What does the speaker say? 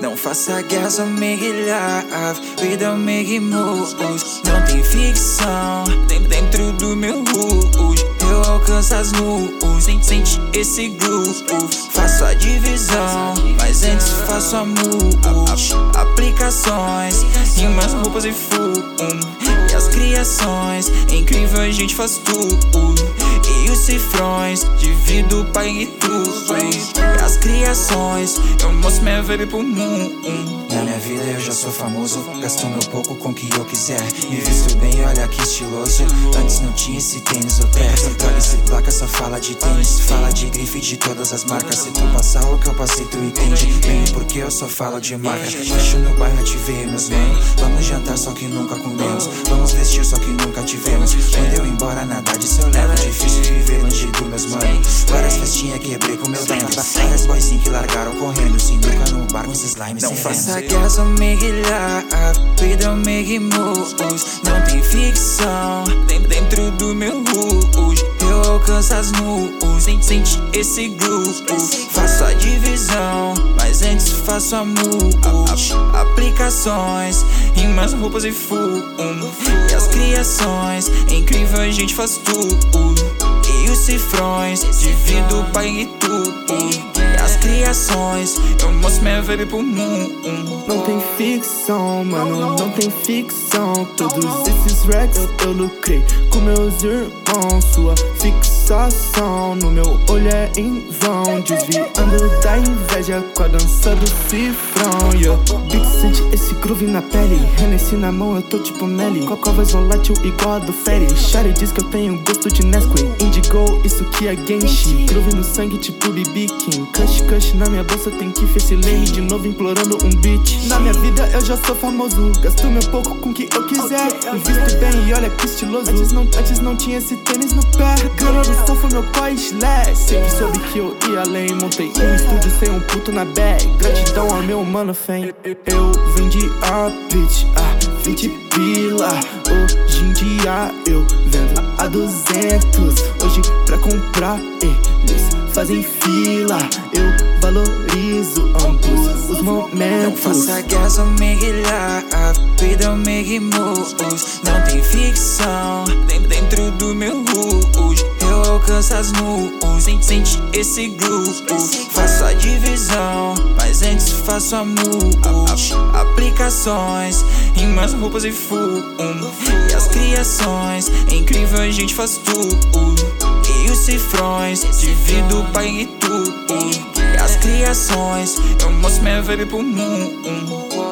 Não faça guerra, só make love don't make moves Não tem ficção Dentro do meu rush Eu alcanço as nuvens Sente esse groove Faço a divisão Mas antes faço a move Aplicações Rimas, roupas e fumo. E as criações É incrível, a gente faz tudo. E os cifrões Divido, pague tudo. E as Eu mostro minha vibe pro mundo Na minha vida eu já sou famoso Gasto meu pouco com o que eu quiser. Me visto bem, olha que estiloso. Antes não tinha esse tênis ou terra Droga, esse placa só fala de tênis Fala de grife de todas as marcas. Se tu passar o que eu passei tu entende Bem porque eu só falo de marca. Fecho no bairro, te ver meus mano Vamos jantar só que nunca comemos. Vamos vestir só que nunca tivemos. Quando eu embora nada que largaram correndo Sinuca no bar com esses slimes Não faça guerra, só make love We don't make moves Não tem ficção. Dentro do meu rush Eu alcanço as nuvens Sente esse groove Faço a divisão Mas antes faço a move Aplicações Rimas, roupas e fumo E as criações É incrível, a gente faz tudo. E os cifrões Divido, pague tudo E as criações. Eu mostro minha vibe pro mundo Não tem ficção, mano, não tem ficção. Todos esses racks eu, eu lucrei com meus irmãos. Sua fixação no meu olho é em vão. Desviando da inveja com a dança do cifrão. Yeah. Beat sente esse groove na pele. Hennessy na mão, eu tô tipo Melly. Voz volátil igual a do Ferry. Shari diz que eu tenho gosto de Nesquik. Indigo, isso que é Genshi. Groove no sangue tipo BB King. Cush, cush na minha bolsa tem que esse lane De novo implorando um beat. Na minha vida eu já sou famoso Gasto meu pouco com o que eu quiser. Me visto bem e olha que estiloso. Antes não, antes não tinha esse tênis no pé. Grana do som foi meu pai slash Sempre soube que eu ia além Montei um estúdio sem um puto na bag. Gratidão ao meu mano fam. Eu vendi a bitch a 20 pila. Hoje em dia eu vendo a 200 Hoje pra comprar eles fazem fila. Eu valorizo ambos os Não momentos. faça guerra, só make love We don't make moves Não tem ficção. Dentro do meu rush Eu alcanço as nuvens. Sente esse groove Faço a divisão. Mas antes faço a move Aplicações. Rimas, roupas e fumo. E as criações. É incrível, a gente faz tudo os cifrões Divido, pague tudo E as criações Eu mostro minha vibe pro mundo